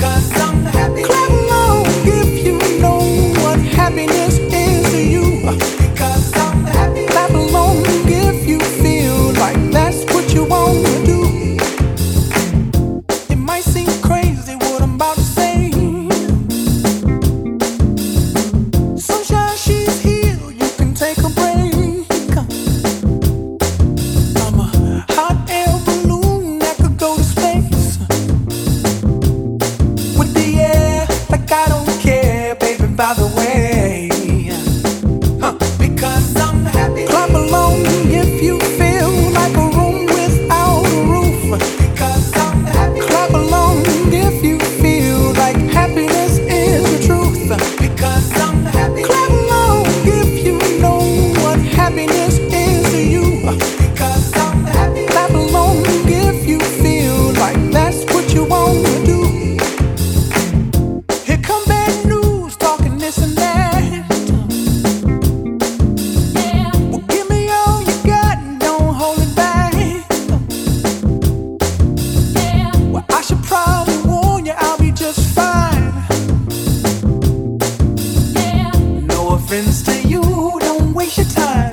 Cause by the way. friends to you. Don't waste your time.